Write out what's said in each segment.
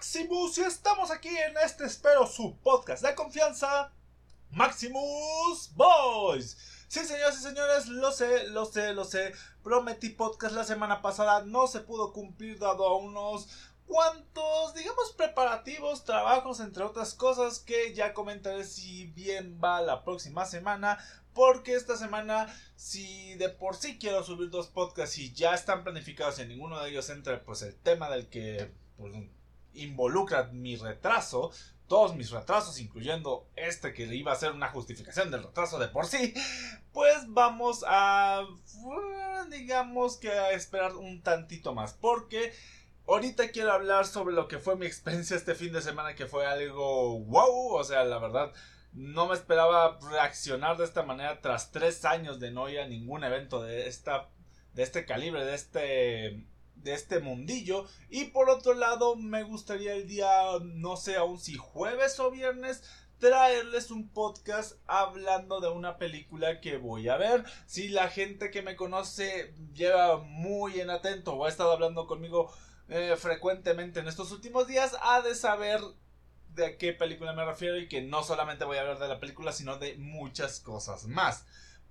Maximus y estamos aquí en este espero su podcast de confianza Maximus Boys. Sí, señoras y señores, lo sé, lo sé, lo sé. Prometí podcast la semana pasada, no se pudo cumplir dado a unos cuantos, digamos, preparativos, trabajos, entre otras cosas que ya comentaré si bien va la próxima semana. Porque esta semana, si de por sí quiero subir dos podcasts y ya están planificados y en ninguno de ellos entra pues el tema del que pues, involucra mi retraso, todos mis retrasos, incluyendo este que iba a ser una justificación del retraso de por sí, pues vamos a, digamos que a esperar un tantito más, porque ahorita quiero hablar sobre lo que fue mi experiencia este fin de semana, que fue algo wow, o sea, la verdad, no me esperaba reaccionar de esta manera tras tres años de no ir a ningún evento de esta, de este calibre, de este de este mundillo. Y por otro lado, me gustaría el día, no sé aún si jueves o viernes, traerles un podcast hablando de una película que voy a ver. Si la gente que me conoce lleva muy en atento o ha estado hablando conmigo eh, frecuentemente en estos últimos días, ha de saber de qué película me refiero y que no solamente voy a hablar de la película, sino de muchas cosas más.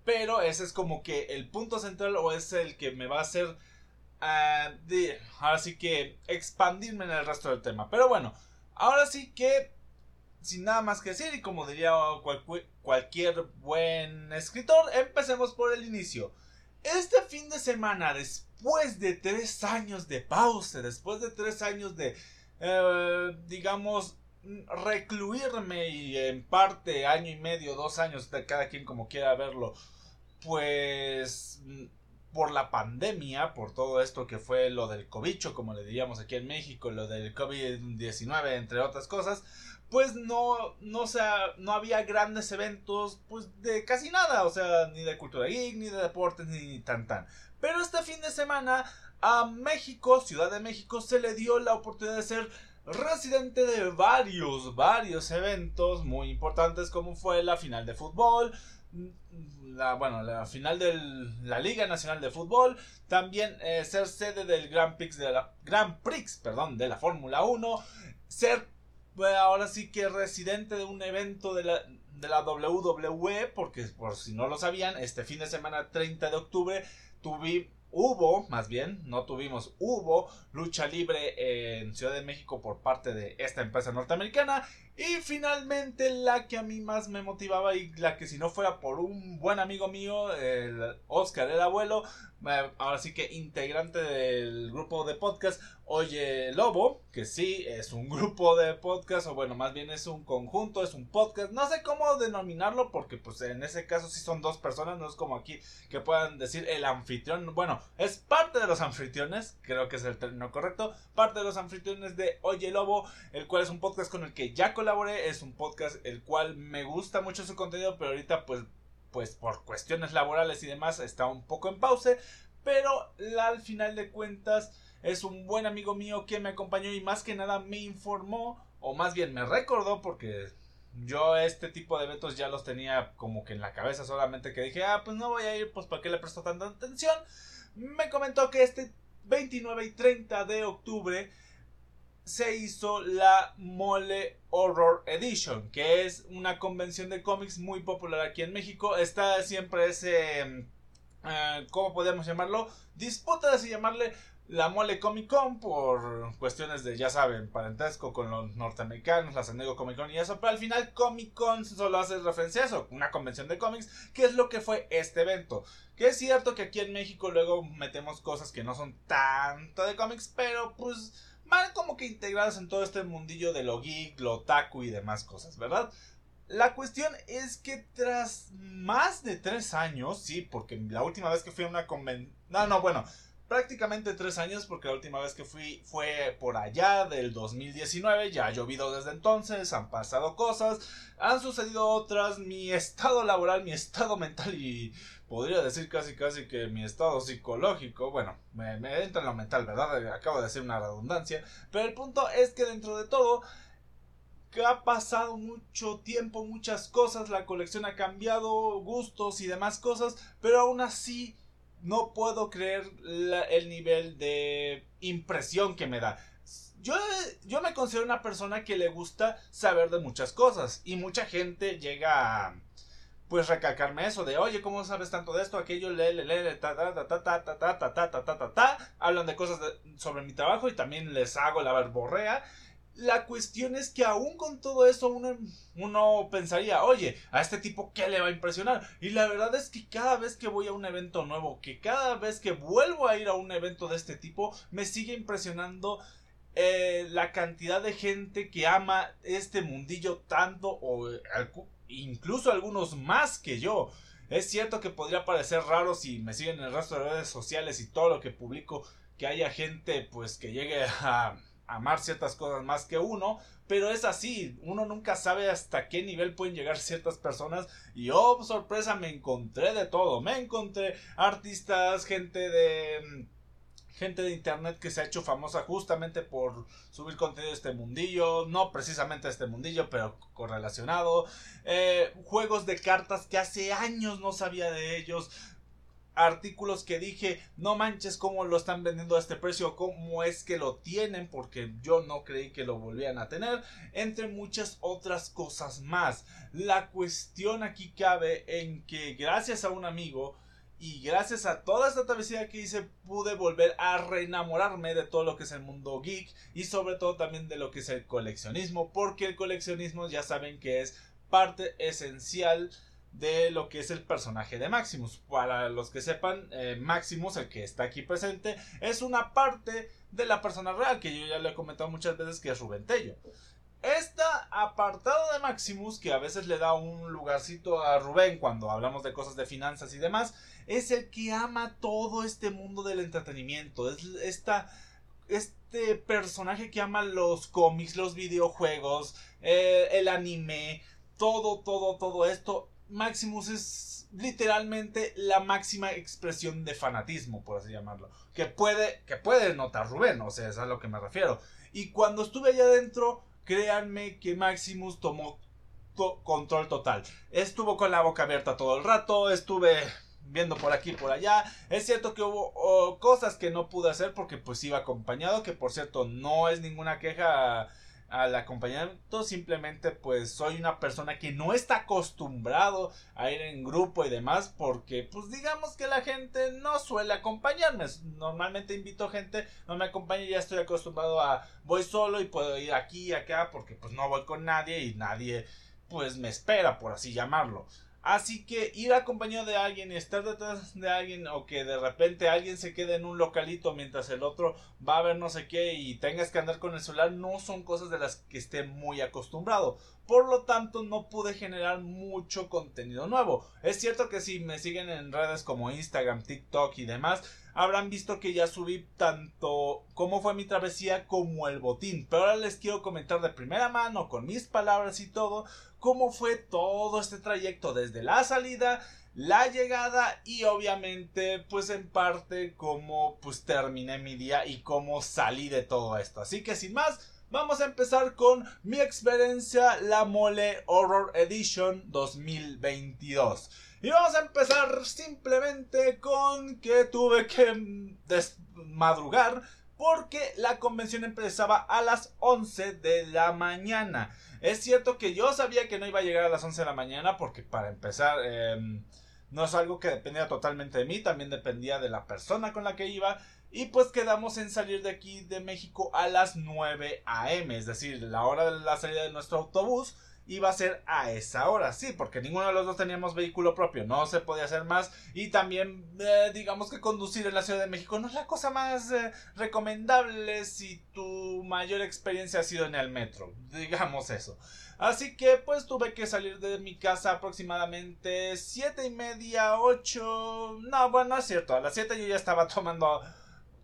Pero ese es como que el punto central o es el que me va a hacer Ah, ahora sí que expandirme en el resto del tema. Pero bueno, ahora sí que sin nada más que decir y como diría cualquier buen escritor, empecemos por el inicio. Este fin de semana, después de tres años de pausa, después de tres años de, eh, digamos, recluirme y en parte año y medio, dos años, de cada quien como quiera verlo, pues por la pandemia, por todo esto que fue lo del cobicho, como le diríamos aquí en México, lo del COVID-19, entre otras cosas, pues no, no, sea, no había grandes eventos, pues de casi nada, o sea, ni de cultura geek, ni de deportes, ni tan tan. Pero este fin de semana a México, Ciudad de México, se le dio la oportunidad de ser residente de varios, varios eventos muy importantes como fue la final de fútbol, la, bueno, la final de la Liga Nacional de Fútbol, también eh, ser sede del Grand Prix de la Prix, perdón, de la Fórmula 1, ser pues, ahora sí que residente de un evento de la de la WWE, porque por si no lo sabían, este fin de semana 30 de octubre tuve hubo, más bien, no tuvimos, hubo lucha libre en Ciudad de México por parte de esta empresa norteamericana y finalmente la que a mí más me motivaba y la que si no fuera por un buen amigo mío, el Oscar el abuelo, eh, ahora sí que integrante del grupo de podcast Oye Lobo, que sí es un grupo de podcast o bueno, más bien es un conjunto, es un podcast, no sé cómo denominarlo porque pues en ese caso sí son dos personas, no es como aquí que puedan decir el anfitrión, bueno, es parte de los anfitriones, creo que es el término correcto, parte de los anfitriones de Oye Lobo, el cual es un podcast con el que ya es un podcast el cual me gusta mucho su contenido, pero ahorita pues, pues por cuestiones laborales y demás está un poco en pause, pero al final de cuentas es un buen amigo mío que me acompañó y más que nada me informó, o más bien me recordó porque yo este tipo de eventos ya los tenía como que en la cabeza solamente que dije, ah, pues no voy a ir, pues para qué le presto tanta atención. Me comentó que este 29 y 30 de octubre se hizo la Mole Horror Edition, que es una convención de cómics muy popular aquí en México. Está siempre ese, eh, ¿cómo podemos llamarlo? Disputa de si llamarle la Mole Comic Con por cuestiones de, ya saben, parentesco con los norteamericanos, la San Comic Con y eso, pero al final Comic Con solo hace referencia a eso, una convención de cómics, que es lo que fue este evento. Que es cierto que aquí en México luego metemos cosas que no son tanto de cómics, pero pues van como que integradas en todo este mundillo de lo geek, lo otaku y demás cosas, ¿verdad? La cuestión es que tras más de tres años, sí, porque la última vez que fui a una convención... No, no, bueno, prácticamente tres años porque la última vez que fui fue por allá del 2019, ya ha llovido desde entonces, han pasado cosas, han sucedido otras, mi estado laboral, mi estado mental y podría decir casi casi que mi estado psicológico, bueno, me, entra en lo mental, ¿verdad? Acabo de decir una redundancia, pero el punto es que dentro de todo que ha pasado mucho tiempo, muchas cosas, la colección ha cambiado, gustos y demás cosas, pero aún así no puedo creer el nivel de impresión que me da. yo, yo me considero una persona que le gusta saber de muchas cosas y mucha gente llega a pues recalcarme eso de, oye, ¿cómo sabes tanto de esto? Aquello, le, le, le, ta, ta, ta, ta, ta, ta, ta, ta, ta, ta, ta, ta, hablan de cosas sobre mi trabajo y también les hago la verborrea. La cuestión es que aún con todo eso uno, uno pensaría, oye, a este tipo qué le va a impresionar. Y la verdad es que cada vez que voy a un evento nuevo, que cada vez que vuelvo a ir a un evento de este tipo, me sigue impresionando eh, la cantidad de gente que ama este mundillo tanto o incluso algunos más que yo. Es cierto que podría parecer raro si me siguen en el resto de redes sociales y todo lo que publico que haya gente pues que llegue a amar ciertas cosas más que uno, pero es así, uno nunca sabe hasta qué nivel pueden llegar ciertas personas y oh sorpresa me encontré de todo, me encontré artistas, gente de gente de internet que se ha hecho famosa justamente por subir contenido de este mundillo, no precisamente de este mundillo, pero correlacionado, eh, juegos de cartas que hace años no sabía de ellos, artículos que dije, no manches cómo lo están vendiendo a este precio, cómo es que lo tienen, porque yo no creí que lo volvían a tener, entre muchas otras cosas más. La cuestión aquí cabe en que gracias a un amigo, y gracias a toda esta travesía que hice pude volver a reenamorarme de todo lo que es el mundo geek y sobre todo también de lo que es el coleccionismo porque el coleccionismo ya saben que es parte esencial de lo que es el personaje de Maximus. Para los que sepan, eh, Maximus, el que está aquí presente, es una parte de la persona real que yo ya le he comentado muchas veces que es Rubén Tello. Apartado de Maximus, que a veces le da un lugarcito a Rubén cuando hablamos de cosas de finanzas y demás, es el que ama todo este mundo del entretenimiento. Es esta, este personaje que ama los cómics, los videojuegos, eh, el anime, todo, todo, todo esto. Maximus es literalmente la máxima expresión de fanatismo, por así llamarlo. Que puede, que puede notar Rubén, o sea, es a lo que me refiero. Y cuando estuve allá adentro créanme que Maximus tomó control total. Estuvo con la boca abierta todo el rato, estuve viendo por aquí por allá. Es cierto que hubo oh, cosas que no pude hacer porque pues iba acompañado, que por cierto no es ninguna queja al acompañamiento, simplemente pues soy una persona que no está acostumbrado a ir en grupo y demás porque pues digamos que la gente no suele acompañarme, normalmente invito gente, no me acompaña, ya estoy acostumbrado a voy solo y puedo ir aquí y acá porque pues no voy con nadie y nadie pues me espera por así llamarlo. Así que ir acompañado de alguien y estar detrás de alguien o que de repente alguien se quede en un localito mientras el otro va a ver no sé qué y tengas que andar con el celular no son cosas de las que esté muy acostumbrado. Por lo tanto no pude generar mucho contenido nuevo. Es cierto que si me siguen en redes como Instagram, TikTok y demás, habrán visto que ya subí tanto cómo fue mi travesía como el botín. Pero ahora les quiero comentar de primera mano, con mis palabras y todo, cómo fue todo este trayecto desde la salida, la llegada y obviamente pues en parte cómo pues terminé mi día y cómo salí de todo esto. Así que sin más, vamos a empezar con mi experiencia La Mole Horror Edition 2022. Y vamos a empezar simplemente con que tuve que madrugar porque la convención empezaba a las 11 de la mañana. Es cierto que yo sabía que no iba a llegar a las 11 de la mañana porque para empezar em, no es algo que dependía totalmente de mí, también dependía de la persona con la que iba. Y pues quedamos en salir de aquí de México a las 9 a.m., es decir, la hora de la salida de nuestro autobús iba a ser a esa hora, sí, porque ninguno de los dos teníamos vehículo propio, no se podía hacer más y también eh, digamos que conducir en la Ciudad de México no es la cosa más eh, recomendable si tu mayor experiencia ha sido en el metro, digamos eso. Así que pues tuve que salir de mi casa aproximadamente siete y media, ocho, no, bueno, no es cierto, a las siete yo ya estaba tomando,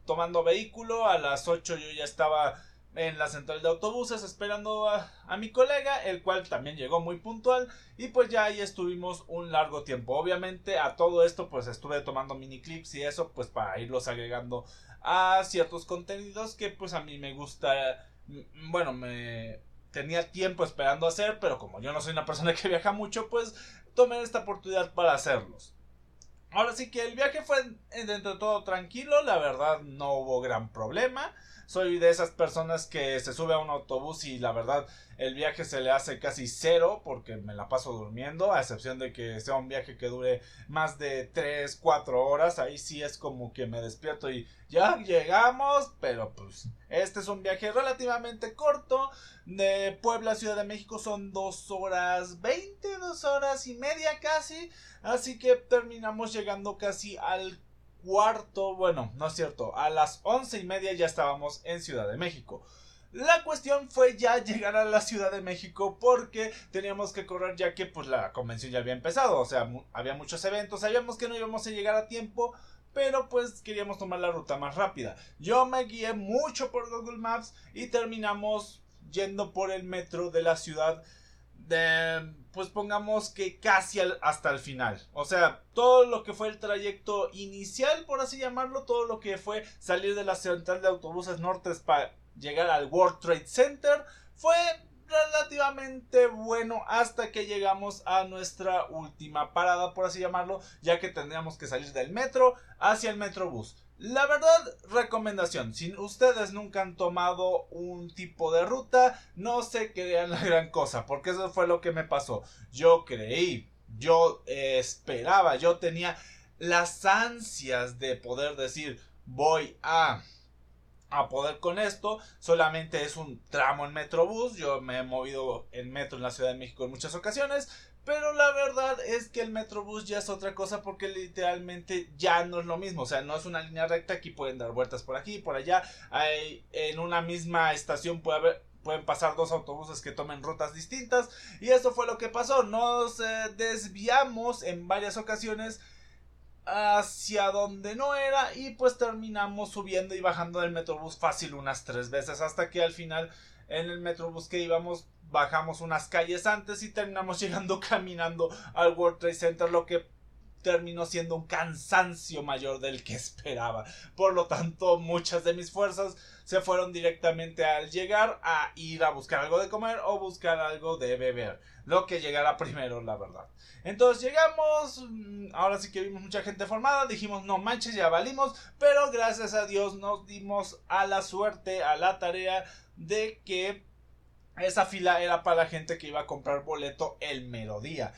tomando vehículo, a las ocho yo ya estaba en la central de autobuses esperando a, mi colega, el cual también llegó muy puntual y pues ya ahí estuvimos un largo tiempo. Obviamente a todo esto pues estuve tomando mini clips y eso pues para irlos agregando a ciertos contenidos que pues a mí me gusta, mm, bueno, me tenía tiempo esperando hacer, pero como yo no soy una persona que viaja mucho, pues tomé esta oportunidad para hacerlos. Ahora sí que el viaje fue dentro de todo tranquilo, la verdad no hubo gran problema. Soy de esas personas que se sube a un autobús y la verdad el viaje se le hace casi cero porque me la paso durmiendo, a excepción de que sea un viaje que dure más de 3, 4 horas, ahí sí es como que me despierto y ya llegamos, pero pues este es un viaje relativamente corto, de Puebla a Ciudad de México son 2 horas 20, 2 horas y media casi, así que terminamos llegando casi al cuarto, bueno, no es cierto, a las once y media ya estábamos en Ciudad de México. La cuestión fue ya llegar a la Ciudad de México porque teníamos que correr ya que pues la convención ya había empezado, o sea, había muchos eventos, sabíamos que no íbamos a llegar a tiempo, pero pues queríamos tomar la ruta más rápida. Yo me guié mucho por Google Maps y terminamos yendo por el metro de la ciudad pues pongamos que casi hasta el final. O sea, todo lo que fue el trayecto inicial, por así llamarlo, todo lo que fue salir de la central de autobuses norte para llegar al World Trade Center, fue relativamente bueno hasta que llegamos a nuestra última parada, por así llamarlo, ya que tendríamos que salir del metro hacia el metrobús. La verdad, recomendación, si ustedes nunca han tomado un tipo de ruta, no se crean la gran cosa, porque eso fue lo que me pasó. Yo creí, yo esperaba, yo tenía las ansias de poder decir, voy a a poder con esto. Solamente es un tramo en Metrobús. Yo me he movido en metro en la Ciudad de México en muchas ocasiones. Pero la verdad es que el Metrobús ya es otra cosa porque literalmente ya no es lo mismo. O sea, no es una línea recta. Aquí pueden dar vueltas por aquí, por allá. Hay, en una misma estación pueden pasar dos autobuses que tomen rutas distintas. Y eso fue lo que pasó. Nos eh, desviamos en varias ocasiones hacia donde no era y pues terminamos subiendo y bajando del metrobús fácil unas tres veces hasta que al final en el metrobús que íbamos bajamos unas calles antes y terminamos llegando caminando al World Trade Center, lo que terminó siendo un cansancio mayor del que esperaba. Por lo tanto, muchas de mis fuerzas se fueron directamente al llegar a ir a buscar algo de comer o buscar algo de beber. Lo que llegara primero, la verdad. Entonces llegamos, mm, ahora sí que vimos mucha gente formada, dijimos no manches, ya valimos, pero gracias a Dios nos dimos a la suerte, a la tarea de que esa fila era para la gente que iba a comprar boleto el melodía.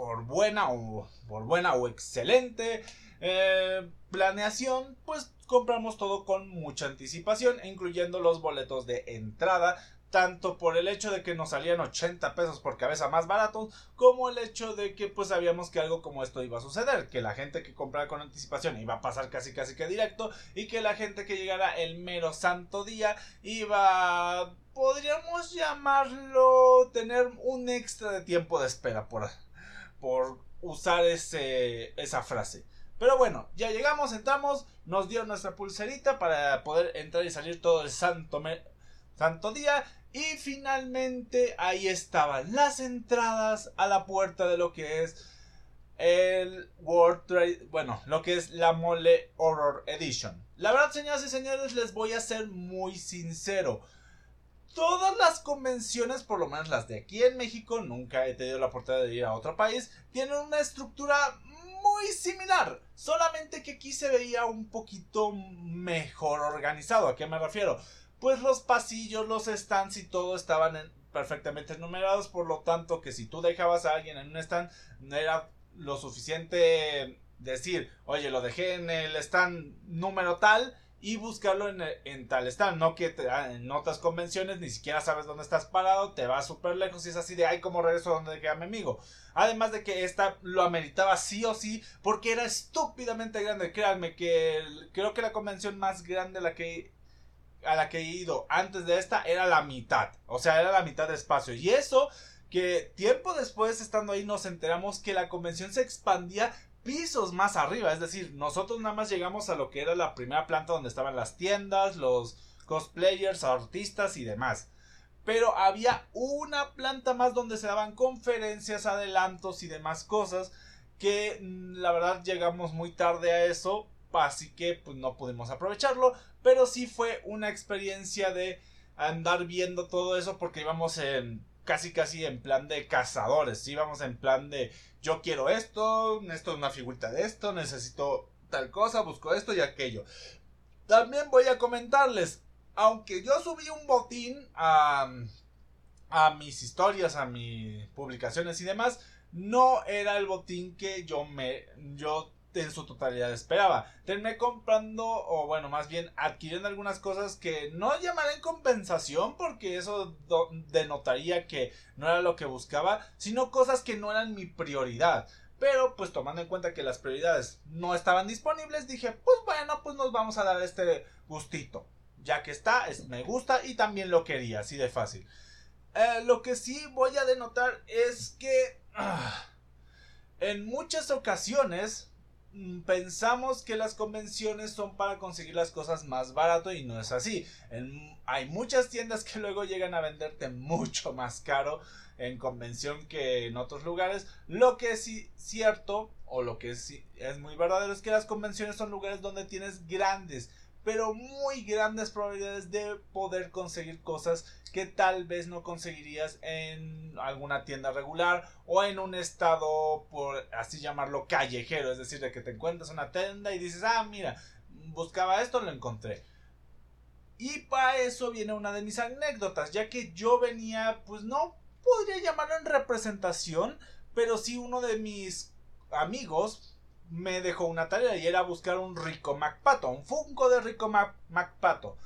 Por buena o por buena o excelente eh, planeación, pues compramos todo con mucha anticipación, incluyendo los boletos de entrada, tanto por el hecho de que nos salían 80 pesos por cabeza más baratos, como el hecho de que pues sabíamos que algo como esto iba a suceder, que la gente que comprara con anticipación iba a pasar casi casi que directo y que la gente que llegara el mero santo día iba podríamos llamarlo tener un extra de tiempo de espera por, por usar ese, esa frase. Pero bueno, ya llegamos, entramos, nos dio nuestra pulserita para poder entrar y salir todo el santo, santo día. Y finalmente ahí estaban las entradas a la puerta de lo que es el World Trade, bueno, lo que es la Mole Horror Edition. La verdad, señoras y señores, les voy a ser muy sincero todas las convenciones, por lo menos las de aquí en México, nunca he tenido la oportunidad de ir a otro país, tienen una estructura muy similar, solamente que aquí se veía un poquito mejor organizado. ¿A qué me refiero? Pues los pasillos, los stands y todo estaban perfectamente numerados, por lo tanto que si tú dejabas a alguien en un stand, no era lo suficiente decir, oye, lo dejé en el stand número tal y buscarlo en, tal stand. No que ah, en otras convenciones ni siquiera sabes dónde estás parado, te vas súper lejos y es así de ay, como regreso donde queda mi amigo. Además de que esta lo ameritaba sí o sí porque era estúpidamente grande. Créanme que creo que la convención más grande la que a la que he ido antes de esta era la mitad. O sea, era la mitad de espacio. Y eso que tiempo después estando ahí nos enteramos que la convención se expandía pisos más arriba. Es decir, nosotros nada más llegamos a lo que era la primera planta donde estaban las tiendas, los cosplayers, artistas y demás. Pero había una planta más donde se daban conferencias, adelantos y demás cosas que mm, la verdad llegamos muy tarde a eso, así que pues no pudimos aprovecharlo, pero sí fue una experiencia de andar viendo todo eso porque íbamos en casi casi en plan de cazadores, íbamos en plan de yo quiero esto, esto es una figurita de esto, necesito tal cosa, busco esto y aquello. También voy a comentarles, aunque yo subí un botín a, a mis historias, a mis publicaciones y demás, no era el botín que yo me yo en su totalidad esperaba. Terminé comprando, o bueno, más bien adquiriendo algunas cosas que no llamaré compensación, porque eso denotaría que no era lo que buscaba, sino cosas que no eran mi prioridad. Pero pues tomando en cuenta que las prioridades no estaban disponibles, dije, pues bueno, pues nos vamos a dar este gustito. Ya que está, es, me gusta y también lo quería, así de fácil. Eh, lo que sí voy a denotar es que ah, en muchas ocasiones pensamos que las convenciones son para conseguir las cosas más barato y no es así. hay muchas tiendas que luego llegan a venderte mucho más caro en convención que en otros lugares. Lo que es cierto o lo que es, es muy verdadero es que las convenciones son lugares donde tienes grandes pero muy grandes probabilidades de poder conseguir cosas que tal vez no conseguirías en alguna tienda regular o en un estado, por así llamarlo, callejero. Es decir, de que te encuentras una tienda y dices, ah, mira, buscaba esto, lo encontré. Y para eso viene una de mis anécdotas, ya que yo venía, pues no podría llamarlo en representación, pero sí uno de mis amigos me dejó una tarea y era buscar un Rico MacPato, un Funko de Rico MacPato.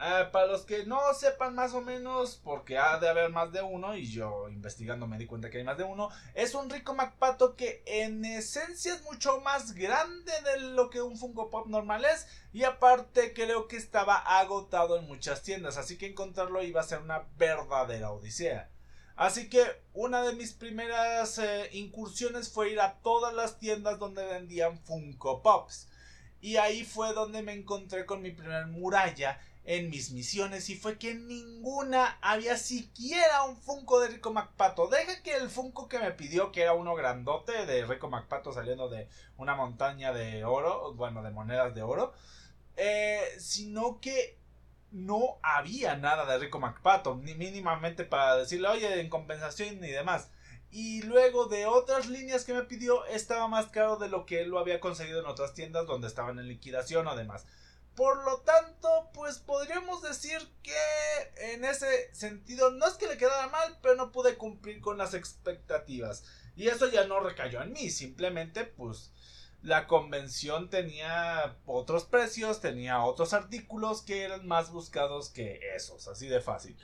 Eh, para los que no sepan más o menos, porque ha de haber más de uno, y yo investigando me di cuenta que hay más de uno, es un Rico MacPato que en esencia es mucho más grande de lo que un Funko Pop normal es, y aparte creo que estaba agotado en muchas tiendas, así que encontrarlo iba a ser una verdadera odisea. Así que una de mis primeras eh, incursiones fue ir a todas las tiendas donde vendían Funko Pops. Y ahí fue donde me encontré con mi primer muralla en mis misiones y fue que ninguna había siquiera un Funko de Rico MacPato. Deja que el Funko que me pidió, que era uno grandote de Rico MacPato saliendo de una montaña de oro, bueno, de monedas de oro, eh, sino que no había nada de Rico MacPato, ni mínimamente para decirle, oye, en compensación ni demás. Y luego de otras líneas que me pidió, estaba más caro de lo que él lo había conseguido en otras tiendas donde estaban en liquidación o demás. Por lo tanto, pues podríamos decir que en ese sentido no es que le quedara mal, pero no pude cumplir con las expectativas. Y eso ya no recayó en mí, simplemente pues la convención tenía otros precios, tenía otros artículos que eran más buscados que esos, así de fácil.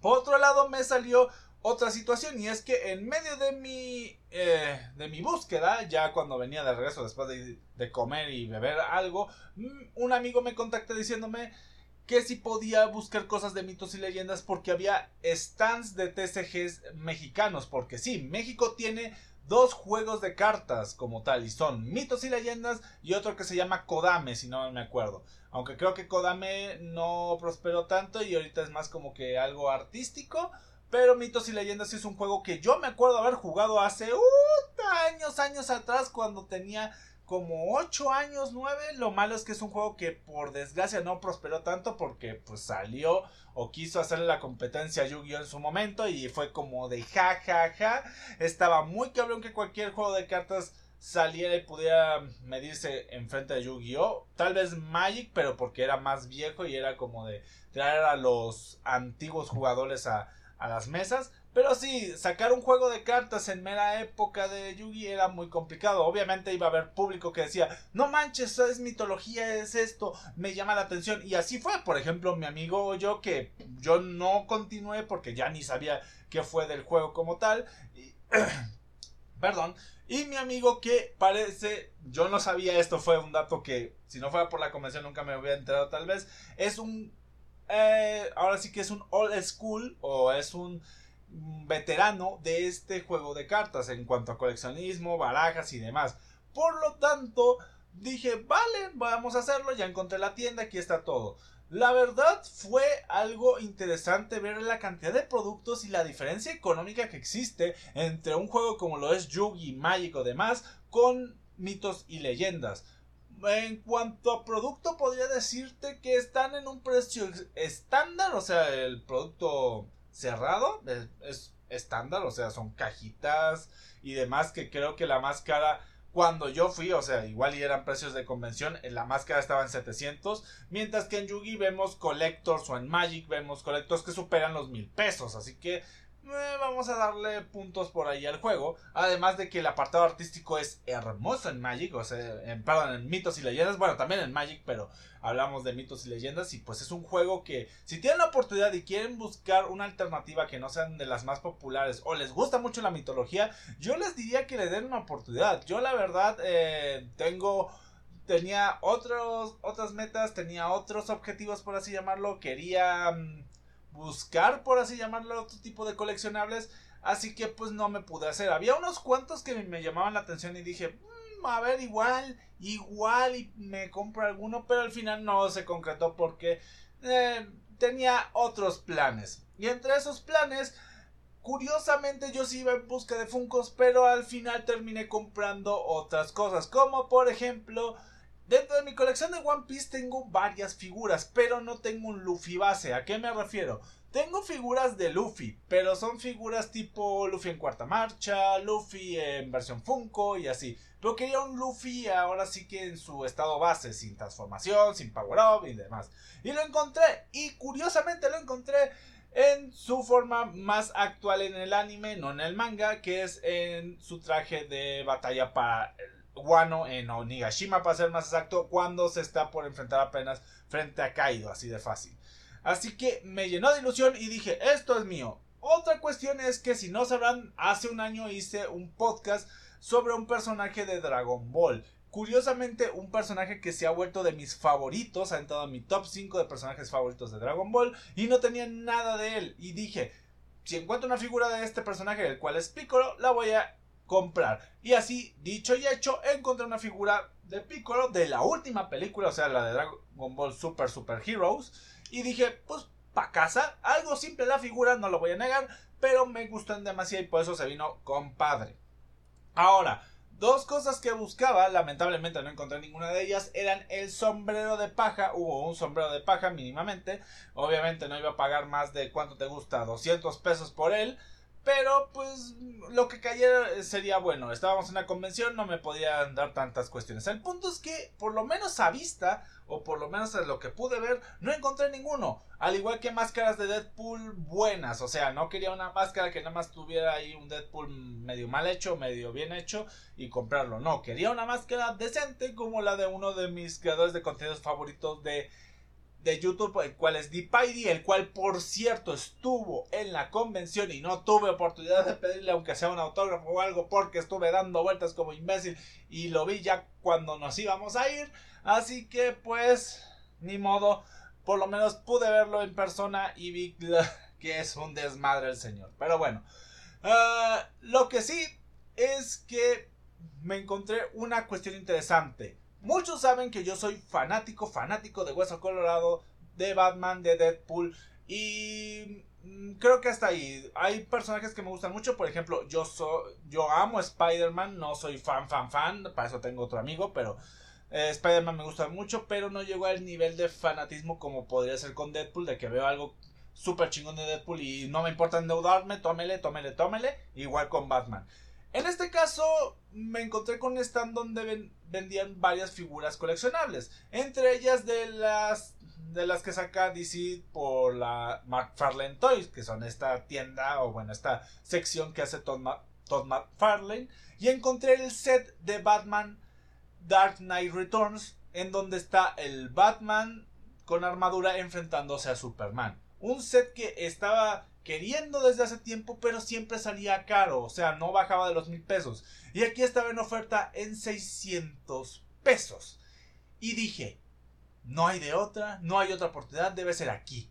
Por otro lado, me salió otra situación y es que en medio de mi, eh, de mi búsqueda, ya cuando venía de regreso después de, de comer y beber algo, mm, un amigo me contactó diciéndome que si podía buscar cosas de mitos y leyendas porque había stands de TCGs mexicanos, porque sí, México tiene dos juegos de cartas como tal y son mitos y leyendas y otro que se llama Kodame si no me acuerdo aunque creo que Kodame no prosperó tanto y ahorita es más como que algo artístico pero mitos y leyendas es un juego que yo me acuerdo haber jugado hace uh, años años atrás cuando tenía como 8 años, 9. Lo malo es que es un juego que por desgracia no prosperó tanto porque pues salió o quiso hacerle la competencia a Yu-Gi-Oh en su momento y fue como de ja ja ja. Estaba muy cabrón que cualquier juego de cartas saliera y pudiera medirse enfrente de Yu-Gi-Oh! Tal vez Magic, pero porque era más viejo y era como de traer a los antiguos jugadores a, a las mesas. Pero sí, sacar un juego de cartas en mera época de Yugi era muy complicado. Obviamente iba a haber público que decía, no manches, es mitología, es esto, me llama la atención. Y así fue, por ejemplo, mi amigo yo, que yo no continué porque ya ni sabía qué fue del juego como tal. Perdón. Y mi amigo que parece, yo no sabía esto, fue un dato que si no fuera por la convención nunca me hubiera enterado tal vez. Es un... Eh, ahora sí que es un old school o es un veterano de este juego de cartas en cuanto a coleccionismo, barajas y demás. Por lo tanto, dije, vale, vamos a hacerlo, ya encontré la tienda, aquí está todo. La verdad fue algo interesante ver la cantidad de productos y la diferencia económica que existe entre un juego como lo es Yugi, Magic o demás con mitos y leyendas. En cuanto a producto, podría decirte que están en un precio estándar, o sea, el producto cerrado, es, estándar, o sea, son cajitas y demás que creo que la más cara cuando yo fui, o sea, igual y eran precios de convención, en la máscara estaba en 700, mientras que en Yugi vemos collectors o en Magic vemos collectors que superan los mil pesos, así que eh, vamos a darle puntos por ahí al juego. Además de que el apartado artístico es hermoso en Magic, o sea, en, perdón, en mitos y leyendas. Bueno, también en Magic, pero hablamos de mitos y leyendas. Y pues es un juego que, si tienen la oportunidad y quieren buscar una alternativa que no sean de las más populares o les gusta mucho la mitología, yo les diría que le den una oportunidad. Yo, la verdad, eh, tengo tenía otros, otras metas, tenía otros objetivos, por así llamarlo. Quería mm, buscar, por así llamarlo, otro tipo de coleccionables. Así que pues no me pude hacer. Había unos cuantos que me llamaban la atención y dije, mm, a ver, igual, igual y me compro alguno, pero al final no se concretó porque eh, tenía otros planes. Y entre esos planes, curiosamente yo sí iba en busca de Funcos, pero al final terminé comprando otras cosas, como por ejemplo Dentro de mi colección de One Piece tengo varias figuras, pero no tengo un Luffy base. ¿A qué me refiero? Tengo figuras de Luffy, pero son figuras tipo Luffy en cuarta marcha, Luffy en versión Funko y así. Pero quería un Luffy ahora sí que en su estado base, sin transformación, sin power up y demás. Y lo encontré, y curiosamente lo encontré en su forma más actual en el anime, no en el manga, que es en su traje de batalla para Wano en Onigashima, para ser más exacto, cuando se está por enfrentar apenas frente a Kaido, así de fácil. Así que me llenó de ilusión y dije, esto es mío. Otra cuestión es que si no sabrán, hace un año hice un podcast sobre un personaje de Dragon Ball. Curiosamente, un personaje que se ha vuelto de mis favoritos, ha entrado en mi top 5 de personajes favoritos de Dragon Ball y no tenía nada de él. Y dije, si encuentro una figura de este personaje, el cual es Piccolo, la voy a comprar. Y así, dicho y hecho, encontré una figura de Piccolo de la última película, o sea, la de Dragon Ball Super Super Heroes. Y dije, pues, pa' casa, algo simple la figura, no lo voy a negar, pero me gustó en demasiado y por eso se vino compadre. Ahora, dos cosas que buscaba, lamentablemente no encontré ninguna de ellas, eran el sombrero de paja, hubo un sombrero de paja mínimamente, obviamente no iba a pagar más de cuánto te gusta, 200 pesos por él. Pero pues lo que cayera sería bueno. Estábamos en una convención, no me podían dar tantas cuestiones. El punto es que por lo menos a vista, o por lo menos a lo que pude ver, no encontré ninguno. Al igual que máscaras de Deadpool buenas. O sea, no quería una máscara que nada más tuviera ahí un Deadpool medio mal hecho, medio bien hecho y comprarlo. No, quería una máscara decente como la de uno de mis creadores de contenidos favoritos de de YouTube, el cual es DeepID, el cual por cierto estuvo en la convención y no tuve oportunidad de pedirle aunque sea un autógrafo o algo porque estuve dando vueltas como imbécil y lo vi ya cuando nos íbamos a ir. Así que pues, ni modo, por lo menos pude verlo en persona y vi que es un desmadre el señor. Pero bueno, ah, lo que sí es que me encontré una cuestión interesante. Muchos saben que yo soy fanático, fanático de Hueso Colorado, de Batman, de Deadpool y mm, creo que hasta ahí. Hay personajes que me gustan mucho, por ejemplo, yo soy yo amo Spider-Man, no soy fan fan fan, para eso tengo otro amigo, pero eh, Spider-Man me gusta mucho, pero no llego al nivel de fanatismo como podría ser con Deadpool, de que veo algo súper chingón de Deadpool y no me importa endeudarme, tómele, tómele, tómele, igual con Batman. En este caso me encontré con un stand donde vendían varias figuras coleccionables, entre ellas de las de las que saca DC por la McFarlane Toys, que son esta tienda o bueno, esta sección que hace Todd, McFarlane, y encontré el set de Batman Dark Knight Returns, en donde está el Batman con armadura enfrentándose a Superman. Un set que estaba queriendo desde hace tiempo, pero siempre salía caro, o sea, no bajaba de los mil pesos. Y aquí estaba en oferta en 600 pesos. Y dije, no hay de otra, no hay otra oportunidad, debe ser aquí.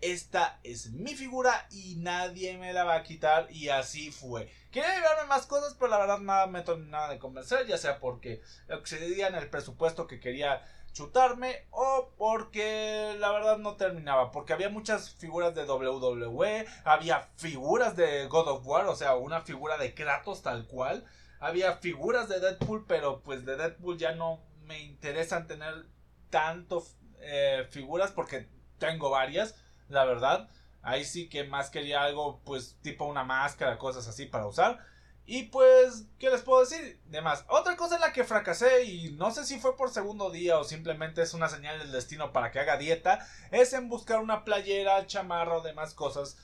Esta es mi figura y nadie me la va a quitar y así fue. Quería llevarme más cosas, pero la verdad nada me nada de convencer, ya sea porque excedía en el presupuesto que quería chutarme o porque la verdad no terminaba, porque había muchas figuras de WWE, había figuras de God of War, o sea, una figura de Kratos tal cual, había figuras de Deadpool, pero pues de Deadpool ya no me interesan tener tanto eh, figuras porque tengo varias, la verdad. Ahí sí que más quería algo, pues, tipo una máscara, cosas así para usar. Y pues, ¿qué les puedo decir? Demás. Otra cosa en la que fracasé, y no sé si fue por segundo día o simplemente es una señal del destino para que haga dieta, es en buscar una playera, chamarra o demás cosas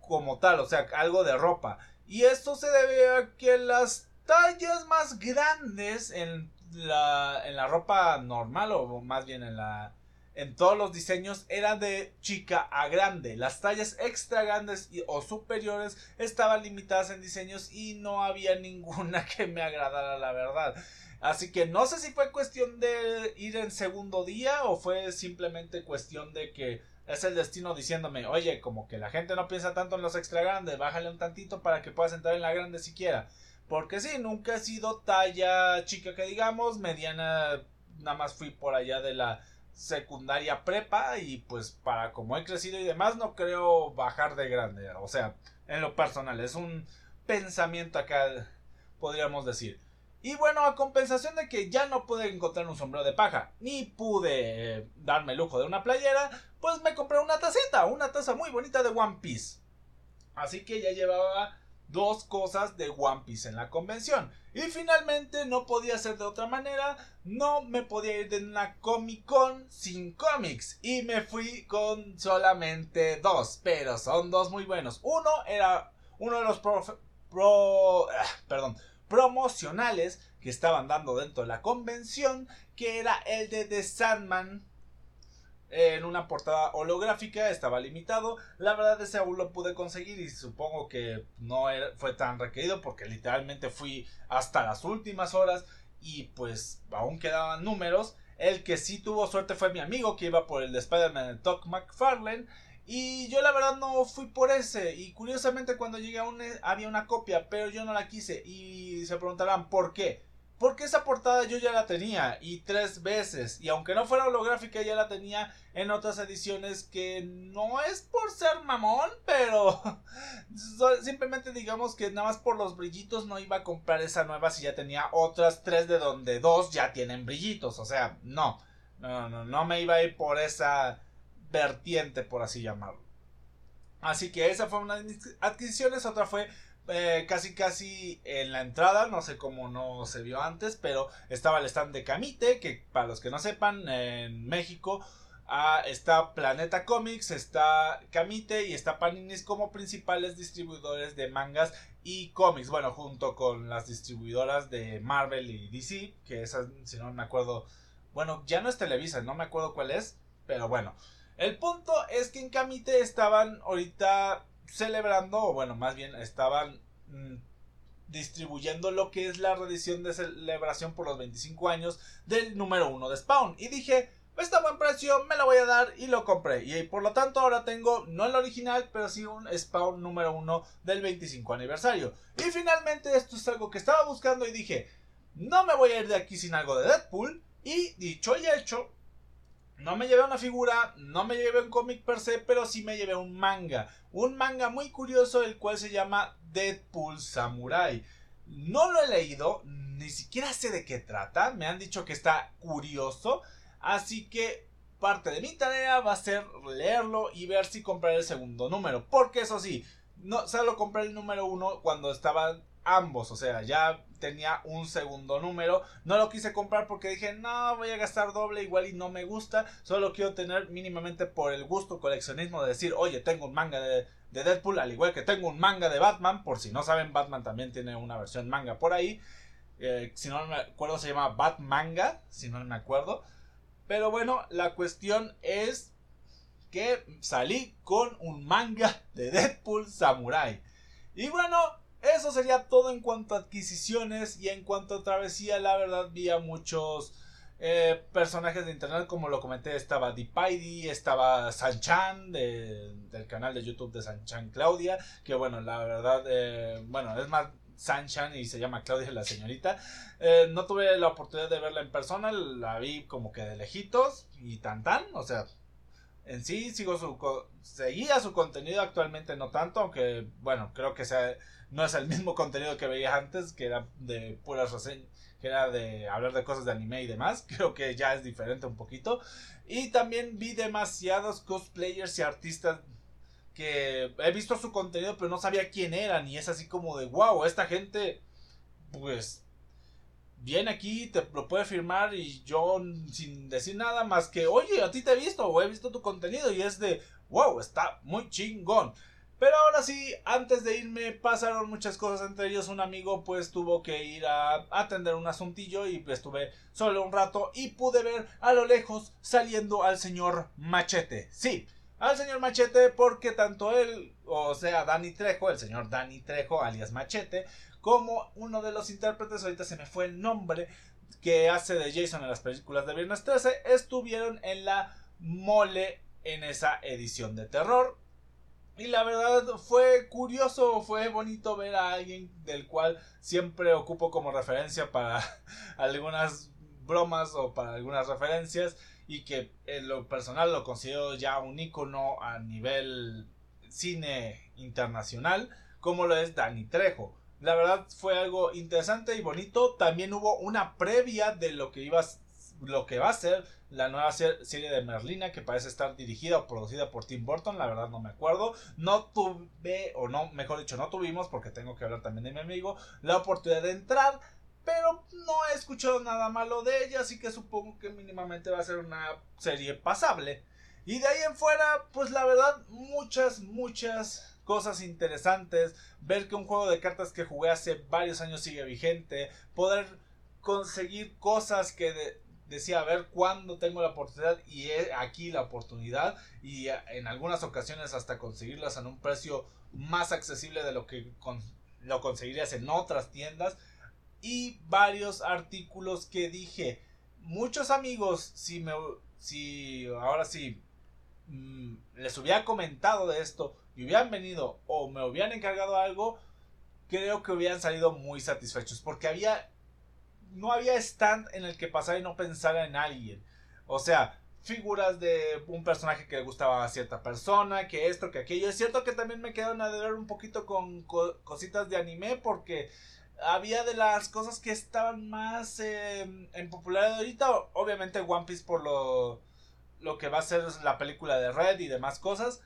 como tal, o sea, algo de ropa. Y esto se debe a que las tallas más grandes en la, en la ropa normal, o más bien en la en todos los diseños era de chica a grande. Las tallas extra grandes o superiores estaban limitadas en diseños y no había ninguna que me agradara la verdad. Así que no sé si fue cuestión de ir en segundo día o fue simplemente cuestión de que es el destino diciéndome, oye, como que la gente no piensa tanto en los extra grandes, bájale un tantito para que puedas entrar en la grande siquiera. Porque sí, nunca he sido talla chica que digamos, mediana, nada más fui por allá de la secundaria prepa y pues para como he crecido y demás no creo bajar de grande, o sea, en lo personal, es un pensamiento acá, podríamos decir. Y bueno, a compensación de que ya no pude encontrar un sombrero de paja, ni pude eh, darme el lujo de una playera, pues me compré una tacita, una taza muy bonita de One Piece. Así que ya llevaba dos cosas de One Piece en la convención. Y finalmente no podía ser de otra manera, no me podía ir de una Comic Con sin cómics. Y me fui con solamente dos, pero son dos muy buenos. Uno era uno de los pro, ah, perdón, promocionales que estaban dando dentro de la convención, que era el de The Sandman en una portada holográfica, estaba limitado. La verdad ese aún lo pude conseguir y supongo que no fue tan requerido porque literalmente fui hasta las últimas horas y pues aún quedaban números. El que sí tuvo suerte fue mi amigo que iba por el de Spider-Man de Doc McFarlane. Y yo la verdad no fui por ese. Y curiosamente cuando llegué a había una copia, pero yo no la quise. Y se preguntarán por qué. Porque esa portada yo ya la tenía y tres veces. Y aunque no fuera holográfica, ya la tenía en otras ediciones que no es por ser mamón, pero simplemente digamos que nada más por los brillitos no iba a comprar esa nueva si ya tenía otras tres de donde dos ya tienen brillitos. O sea, no. No, no, no me iba a ir por esa vertiente, por así llamarlo. Así que esa fue una de mis adquisiciones. Otra fue eh, casi casi en la entrada, no sé cómo no se vio antes, pero estaba el stand de Camite, que para los que no sepan, en México ah, está Planeta Comics, está Camite y está Paninis como principales distribuidores de mangas y cómics, bueno, junto con las distribuidoras de Marvel y DC, que esas, si no me acuerdo, bueno, ya no es Televisa, no me acuerdo cuál es, pero bueno. El punto es que en Camite estaban ahorita celebrando, o bueno, más bien estaban mm, distribuyendo lo que es la reedición de celebración por los 25 años del número 1 de Spawn. Y dije, está a buen precio, me la voy a dar y lo compré. Y por lo tanto ahora tengo, no el original, pero sí un Spawn número 1 del 25 aniversario. Y finalmente esto es algo que estaba buscando y dije, no me voy a ir de aquí sin algo de Deadpool. Y dicho y hecho, no me llevé una figura, no me llevé un cómic per se, pero sí me llevé un manga. Un manga muy curioso, el cual se llama Deadpool Samurai. No lo he leído, ni siquiera sé de qué trata. Me han dicho que está curioso. Así que parte de mi tarea va a ser leerlo y ver si comprar el segundo número. Porque eso sí, no, solo compré el número uno cuando estaban ambos. O sea, ya tenía un segundo número. No lo quise comprar porque dije, no, voy a gastar doble igual y no me gusta. Solo quiero tener mínimamente por el gusto coleccionismo de decir, oye, tengo un manga de, Deadpool, al igual que tengo un manga de Batman. Por si no saben, Batman también tiene una versión manga por ahí. Eh, si no me acuerdo, se llama Batmanga, si no me acuerdo. Pero bueno, la cuestión es que salí con un manga de Deadpool Samurai. Y bueno, eso sería todo en cuanto a adquisiciones y en cuanto a travesía. La verdad vi a muchos eh, personajes de internet, como lo comenté, estaba Dipaidi, estaba Sanchan de, del canal de YouTube de Sanchan Claudia, que bueno, la verdad, eh, bueno, es más Sanchan y se llama Claudia la señorita. Eh, no tuve la oportunidad de verla en persona, la vi como que de lejitos y tan tan, o sea, en sí sigo su seguía su contenido actualmente no tanto, aunque bueno, creo que sea no es el mismo contenido que veía antes, que era de puras reseñas, que era de hablar de cosas de anime y demás. Creo que ya es diferente un poquito. Y también vi demasiados cosplayers y artistas que he visto su contenido pero no sabía quién eran y es así como de wow, esta gente pues viene aquí, te lo puede firmar y yo sin decir nada más que oye, a ti te he visto o he visto tu contenido y es de wow, está muy chingón. Pero ahora sí, antes de irme pasaron muchas cosas, entre ellos un amigo pues tuvo que ir a atender un asuntillo y estuve solo un rato y pude ver a lo lejos saliendo al señor Machete. Sí, al señor Machete porque tanto él, o sea, Dani Trejo, el señor Dani Trejo alias Machete, como uno de los intérpretes, ahorita se me fue el nombre, que hace de Jason en las películas de Viernes 13, estuvieron en la mole en esa edición de terror y la verdad fue curioso, fue bonito ver a alguien del cual siempre ocupo como referencia para algunas bromas o para algunas referencias y que en lo personal lo considero ya un icono a nivel cine internacional como lo es Danny Trejo. La verdad fue algo interesante y bonito. También hubo una previa de lo que iba lo que va a ser la nueva serie de Merlina que parece estar dirigida o producida por Tim Burton, la verdad no me acuerdo. No tuve, o no, mejor dicho, no tuvimos, porque tengo que hablar también de mi amigo, la oportunidad de entrar, pero no he escuchado nada malo de ella, así que supongo que mínimamente va a ser una serie pasable. Y de ahí en fuera, pues la verdad, muchas, muchas cosas interesantes. Ver que un juego de cartas que jugué hace varios años sigue vigente. Poder conseguir cosas que de, decía a ver cuándo tengo la oportunidad y aquí la oportunidad y en algunas ocasiones hasta conseguirlas en un precio más accesible de lo que lo conseguirías en otras tiendas. Y varios artículos que dije muchos amigos si me si ahora sí mm, les hubiera comentado de esto y hubieran venido o me hubieran encargado algo creo que hubieran salido muy satisfechos porque había no había stand en el que pasara y no pensara en alguien. O sea, figuras de un personaje que le gustaba a cierta persona, que esto, que aquello. Es cierto que también me quedaron a ver un poquito con cositas de anime porque había de las cosas que estaban más em, en popularidad ahorita. Obviamente One Piece por lo, lo que va a ser la película de Red y demás cosas.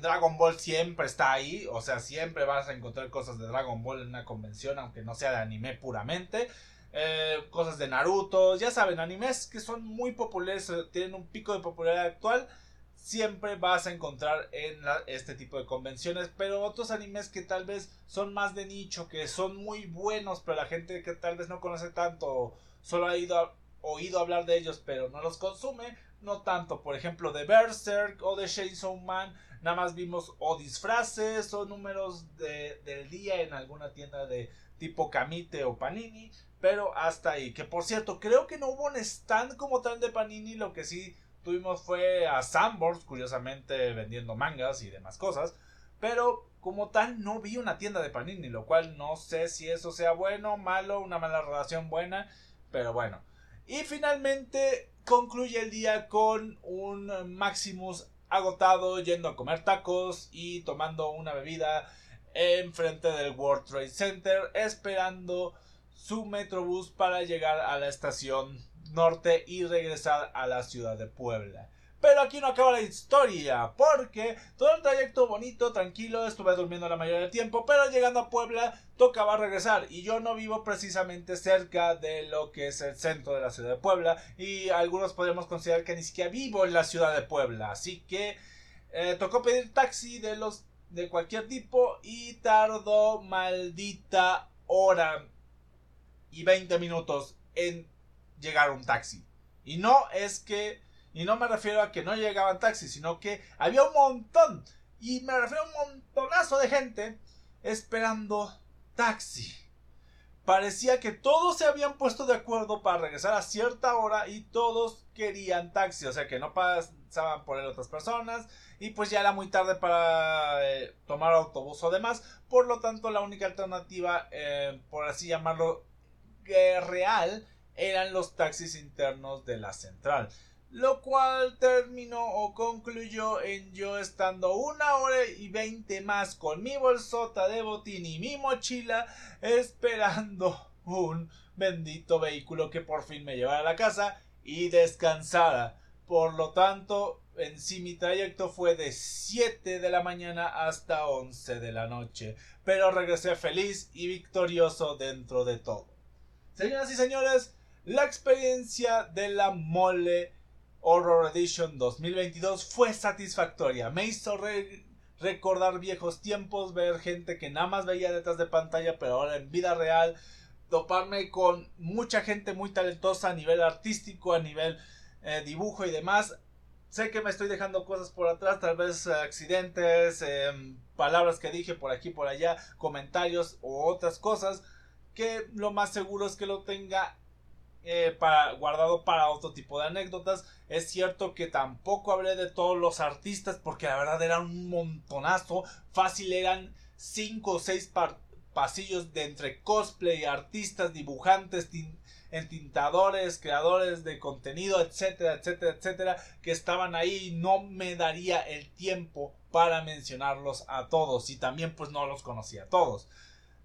Dragon Ball siempre está ahí, o sea, siempre vas a encontrar cosas de Dragon Ball en una convención, aunque no sea de anime puramente. Eh, cosas de Naruto, ya saben, animes que son muy populares, eh, tienen un pico de popularidad actual, siempre vas a encontrar en este tipo de convenciones, pero otros animes que tal vez son más de nicho, que son muy buenos, pero la gente que tal vez no conoce tanto, solo ha ido oído hablar de ellos, pero no los consume, no tanto, por ejemplo, de Berserk o de Chainsaw Man, nada más vimos o disfraces o números de, del día en alguna tienda de tipo Kamite o Panini, pero hasta ahí. Que por cierto, creo que no hubo un stand como tal de Panini. Lo que sí tuvimos fue a Sandbox, curiosamente vendiendo mangas y demás cosas. Pero como tal no vi una tienda de Panini, lo cual no sé si eso sea bueno, malo, una mala relación buena. Pero bueno. Y finalmente concluye el día con un Maximus agotado yendo a comer tacos y tomando una bebida enfrente del World Trade Center esperando su metrobús para llegar a la estación norte y regresar a la ciudad de Puebla. Pero aquí no acaba la historia, porque todo el trayecto bonito, tranquilo, estuve durmiendo la mayoría del tiempo, pero llegando a Puebla tocaba regresar y yo no vivo precisamente cerca de lo que es el centro de la ciudad de Puebla y algunos podemos considerar que ni siquiera vivo en la ciudad de Puebla, así que eh, tocó pedir taxi de los de cualquier tipo y tardó maldita hora y 20 minutos en llegar un taxi. Y no es que, y no me refiero a que no llegaban taxis, sino que había un montón, y me refiero a un montonazo de gente esperando taxi. Parecía que todos se habían puesto de acuerdo para regresar a cierta hora y todos querían taxi, o sea que no pasaban por él otras personas y pues ya era muy tarde para eh, tomar autobús o demás, por lo tanto la única alternativa, eh, por así llamarlo, real eran los taxis internos de la central. Lo cual terminó o concluyó en yo estando una hora y veinte más con mi bolsota de botín y mi mochila esperando un bendito vehículo que por fin me llevara a la casa y descansara. Por lo tanto, en sí mi trayecto fue de 7 de la mañana hasta 11 de la noche, pero regresé feliz y victorioso dentro de todo. Señoras y señores, la experiencia de la Mole Horror Edition 2022 fue satisfactoria. Me hizo recordar viejos tiempos, ver gente que nada más veía detrás de pantalla, pero ahora en vida real, toparme con mucha gente muy talentosa a nivel artístico, a nivel eh, dibujo y demás. Sé que me estoy dejando cosas por atrás, tal vez accidentes, em, palabras que dije por aquí, por allá, comentarios o otras cosas que lo más seguro es que lo tenga eh, para, guardado para otro tipo de anécdotas. Es cierto que tampoco hablé de todos los artistas porque la verdad eran un montonazo. Fácil eran 5 o 6 pasillos de entre cosplay, artistas, dibujantes, entintadores, creadores de contenido, etcétera, etcétera, etcétera, que estaban ahí no me daría el tiempo para mencionarlos a todos y también pues no los conocía a todos.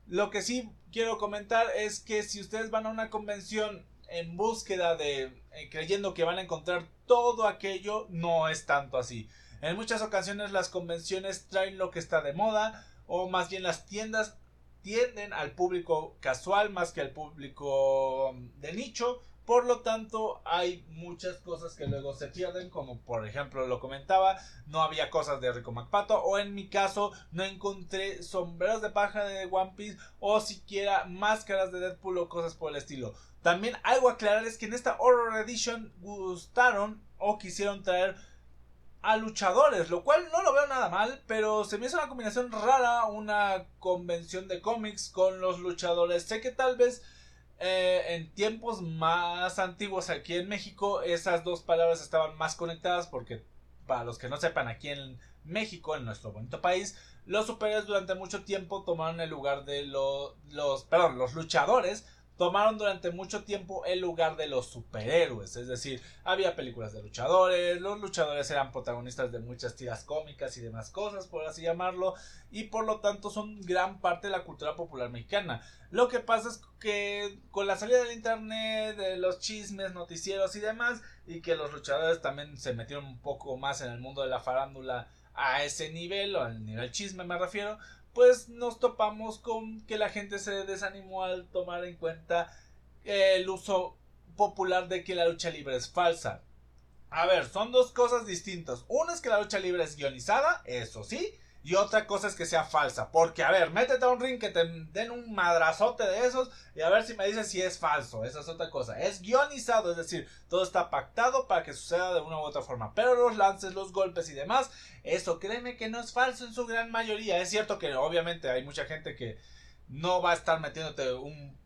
Lo que sí quiero comentar es que si ustedes van a una convención en búsqueda de eh, creyendo que van a encontrar todo aquello, no es tanto así. En muchas ocasiones las convenciones traen lo que está de moda o más bien las tiendas tienden al público casual más que al público mm, de nicho. Por lo tanto, hay muchas cosas que luego se pierden, como por ejemplo lo comentaba, no había cosas de Rico MacPato, o en mi caso no encontré sombreros de paja de One Piece, o siquiera máscaras de Deadpool o cosas por el estilo. También algo a aclarar es que en esta Horror Edition gustaron o quisieron traer a luchadores, lo cual no lo veo nada mal, pero se me hizo una combinación rara, una convención de cómics con los luchadores. Sé que tal vez eh, en tiempos más antiguos aquí en México esas dos palabras estaban más conectadas porque para los que no sepan aquí en México, en nuestro bonito país, los superhéroes durante mucho tiempo tomaron el lugar de los, perdón, los luchadores tomaron durante mucho tiempo el lugar de los superhéroes. Es decir, había películas de luchadores, los luchadores eran protagonistas de muchas tiras cómicas y demás cosas, por así llamarlo, y por lo tanto son gran parte de la cultura popular mexicana. Lo que pasa es que con la salida del internet, de los chismes, noticieros y demás, y que los luchadores también se metieron un poco más en el mundo de la farándula a ese nivel, o al nivel chisme me refiero, pues nos topamos con que la gente se desanimó al tomar en cuenta el uso popular de que la lucha libre es falsa. A ver, son dos cosas distintas. Una es que la lucha libre es guionizada, eso sí, y otra cosa es que sea falsa. Porque, a ver, métete a un ring que te den un madrazote de esos y a ver si me dices si es falso. Esa es otra cosa. Es guionizado, es decir, todo está pactado para que suceda de una u otra forma. Pero los lances, los golpes y demás, eso créeme que no es falso en su gran mayoría. Es cierto que obviamente hay mucha gente que no va a estar metiéndote un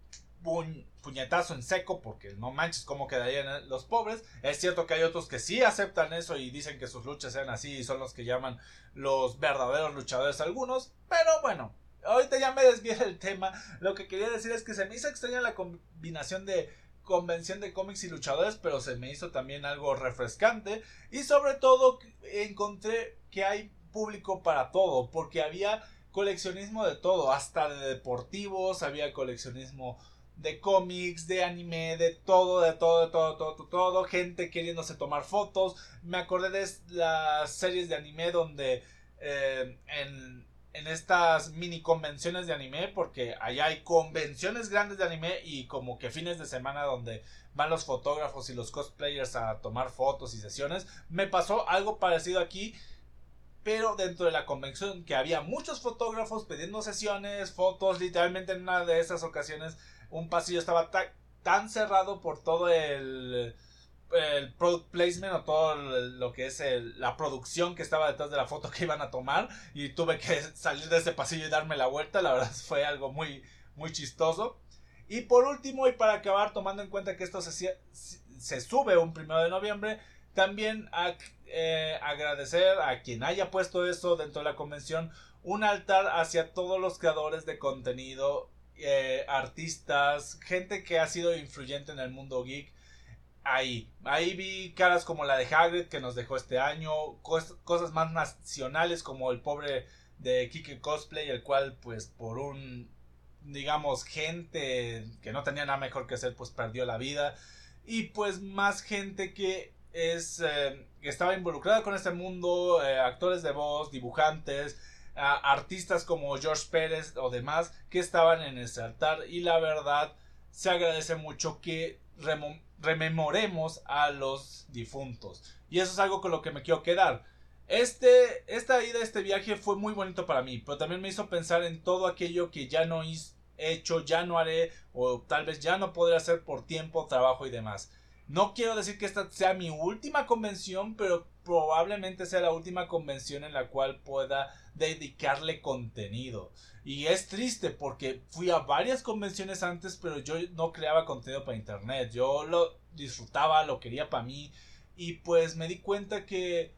puñetazo en seco porque no manches cómo quedarían los pobres. Es cierto que hay otros que sí aceptan eso y dicen que sus luchas sean así y son los que llaman los verdaderos luchadores algunos. Pero bueno, ahorita ya me desvié del tema. Lo que quería decir es que se me hizo extraña la combinación de convención de cómics y luchadores, pero se me hizo también algo refrescante y sobre todo encontré que hay público para todo porque había coleccionismo de todo, hasta de deportivos, había coleccionismo de cómics, de anime, de todo, de todo, de todo, todo, todo, todo, gente queriéndose tomar fotos. Me acordé de las series de anime donde eh, en, en estas mini convenciones de anime, porque allá hay convenciones grandes de anime y como que fines de semana donde van los fotógrafos y los cosplayers a tomar fotos y sesiones. Me pasó algo parecido aquí pero dentro de la convención que había muchos fotógrafos pidiendo sesiones, fotos, literalmente en una de esas ocasiones un pasillo estaba tan cerrado por todo el, el product placement o todo lo que es la producción que estaba detrás de la foto que iban a tomar y tuve que salir de ese pasillo y darme la vuelta, la verdad fue algo muy, muy chistoso. Y por último, y para acabar, tomando en cuenta que esto se, se sube un primero de noviembre, también eh, agradecer a quien haya puesto eso dentro de la convención, un altar hacia todos los creadores de contenido eh, artistas, gente que ha sido influyente en el mundo geek. Ahí, ahí vi caras como la de Hagrid que nos dejó este año, cosas más nacionales como el pobre de Kike Cosplay, el cual pues por un, digamos, gente que no tenía nada mejor que hacer pues perdió la vida. Y pues más gente que es, eh, estaba involucrada con este mundo, eh, actores de voz, dibujantes, artistas como George Pérez o demás que estaban en ese altar y la verdad se agradece mucho que rememoremos a los difuntos y eso es algo con lo que me quiero quedar. Este, esta ida, este viaje fue muy bonito para mí, pero también me hizo pensar en todo aquello que ya no he hecho, ya no haré o tal vez ya no podré hacer por tiempo, trabajo y demás. No quiero decir que esta sea mi última convención, pero probablemente sea la última convención en la cual pueda dedicarle contenido. Y es triste porque fui a varias convenciones antes, pero yo no creaba contenido para internet. Yo lo disfrutaba, lo quería para mí. Y pues me di cuenta que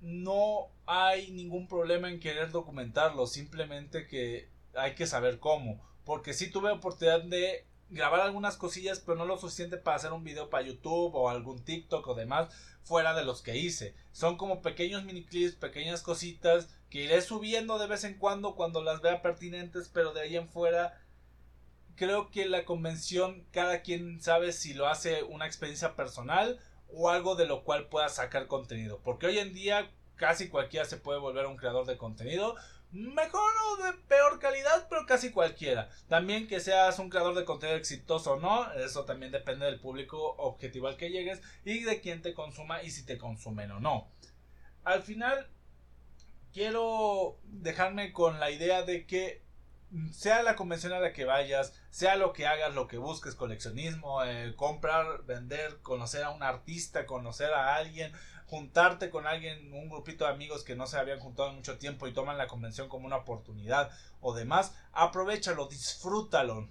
no hay ningún problema en querer documentarlo. Simplemente que hay que saber cómo. Porque si tuve oportunidad de grabar algunas cosillas, pero no lo suficiente para hacer un video para YouTube o algún TikTok o demás fuera de los que hice. Son como pequeños mini clips, pequeñas cositas que iré subiendo de vez en cuando cuando las vea pertinentes, pero de ahí en fuera creo que la convención cada quien sabe si lo hace una experiencia personal o algo de lo cual pueda sacar contenido, porque hoy en día casi cualquiera se puede volver un creador de contenido mejor o de peor calidad, pero casi cualquiera. También que seas un creador de contenido exitoso o no, eso también depende del público objetivo al que llegues y de quién te consuma y si te consumen o no. Al final, quiero dejarme con la idea de que sea la convención a la que vayas, sea lo que hagas, lo que busques, coleccionismo, eh, comprar, vender, conocer a un artista, conocer a alguien, juntarte con alguien, un grupito de amigos que no se habían juntado en mucho tiempo y toman la convención como una oportunidad o demás, aprovechalo, disfrútalo.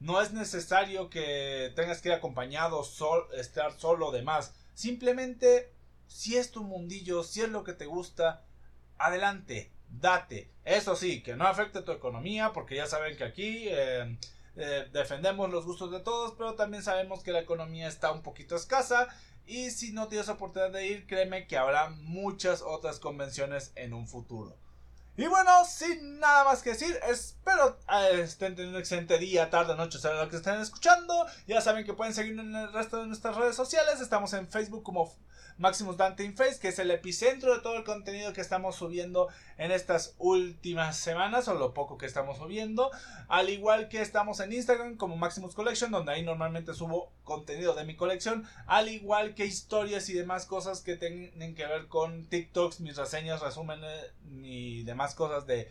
No es necesario que tengas que ir acompañado, sol, estar solo demás. Simplemente, si es tu mundillo, si es lo que te gusta, adelante, date. Eso sí, que no afecte tu economía, porque ya saben que aquí eh, eh, defendemos los gustos de todos, pero también sabemos que la economía está un poquito escasa y si no tienes oportunidad de ir, créeme que habrá muchas otras convenciones en un futuro. Y bueno, sin nada más que decir, espero eh, estén teniendo un excelente día, tarde, noche, sea lo que estén escuchando. Ya saben que pueden seguirnos en el resto de nuestras redes sociales. Estamos en Facebook como Maximus Dante in Face, que es el epicentro de todo el contenido que estamos subiendo en estas últimas semanas, o lo poco que estamos subiendo. Al igual que estamos en Instagram como Maximus Collection, donde ahí normalmente subo contenido de mi colección, al igual que historias y demás cosas que tienen que ver con TikToks, mis reseñas, resúmenes y demás cosas de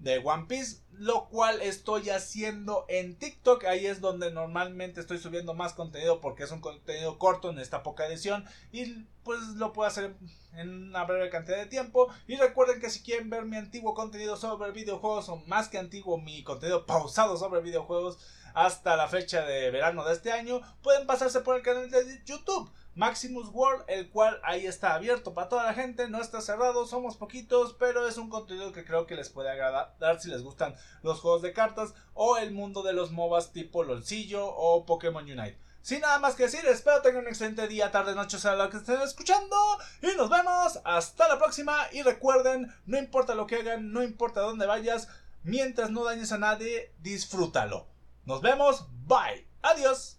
de One Piece, lo cual estoy haciendo en TikTok. Ahí es donde normalmente estoy subiendo más contenido porque es un contenido corto en esta poca edición y pues lo puedo hacer en una breve cantidad de tiempo. Y recuerden que si quieren ver mi antiguo contenido sobre videojuegos o más que antiguo mi contenido pausado sobre videojuegos hasta la fecha de verano de este año, pueden pasarse por el canal de YouTube. Maximus World, el cual ahí está abierto para toda la gente, no está cerrado, somos poquitos, pero es un contenido que creo que les puede agradar si les gustan los juegos de cartas o el mundo de los MOBAs tipo LOLcillo o Pokémon Unite. Sin nada más que decir, espero tengan un excelente día, tarde, noche, sea lo que estén escuchando. Y nos vemos. Hasta la próxima. Y recuerden, no importa lo que hagan, no importa dónde vayas, mientras no dañes a nadie, disfrútalo. Nos vemos. Bye. Adiós.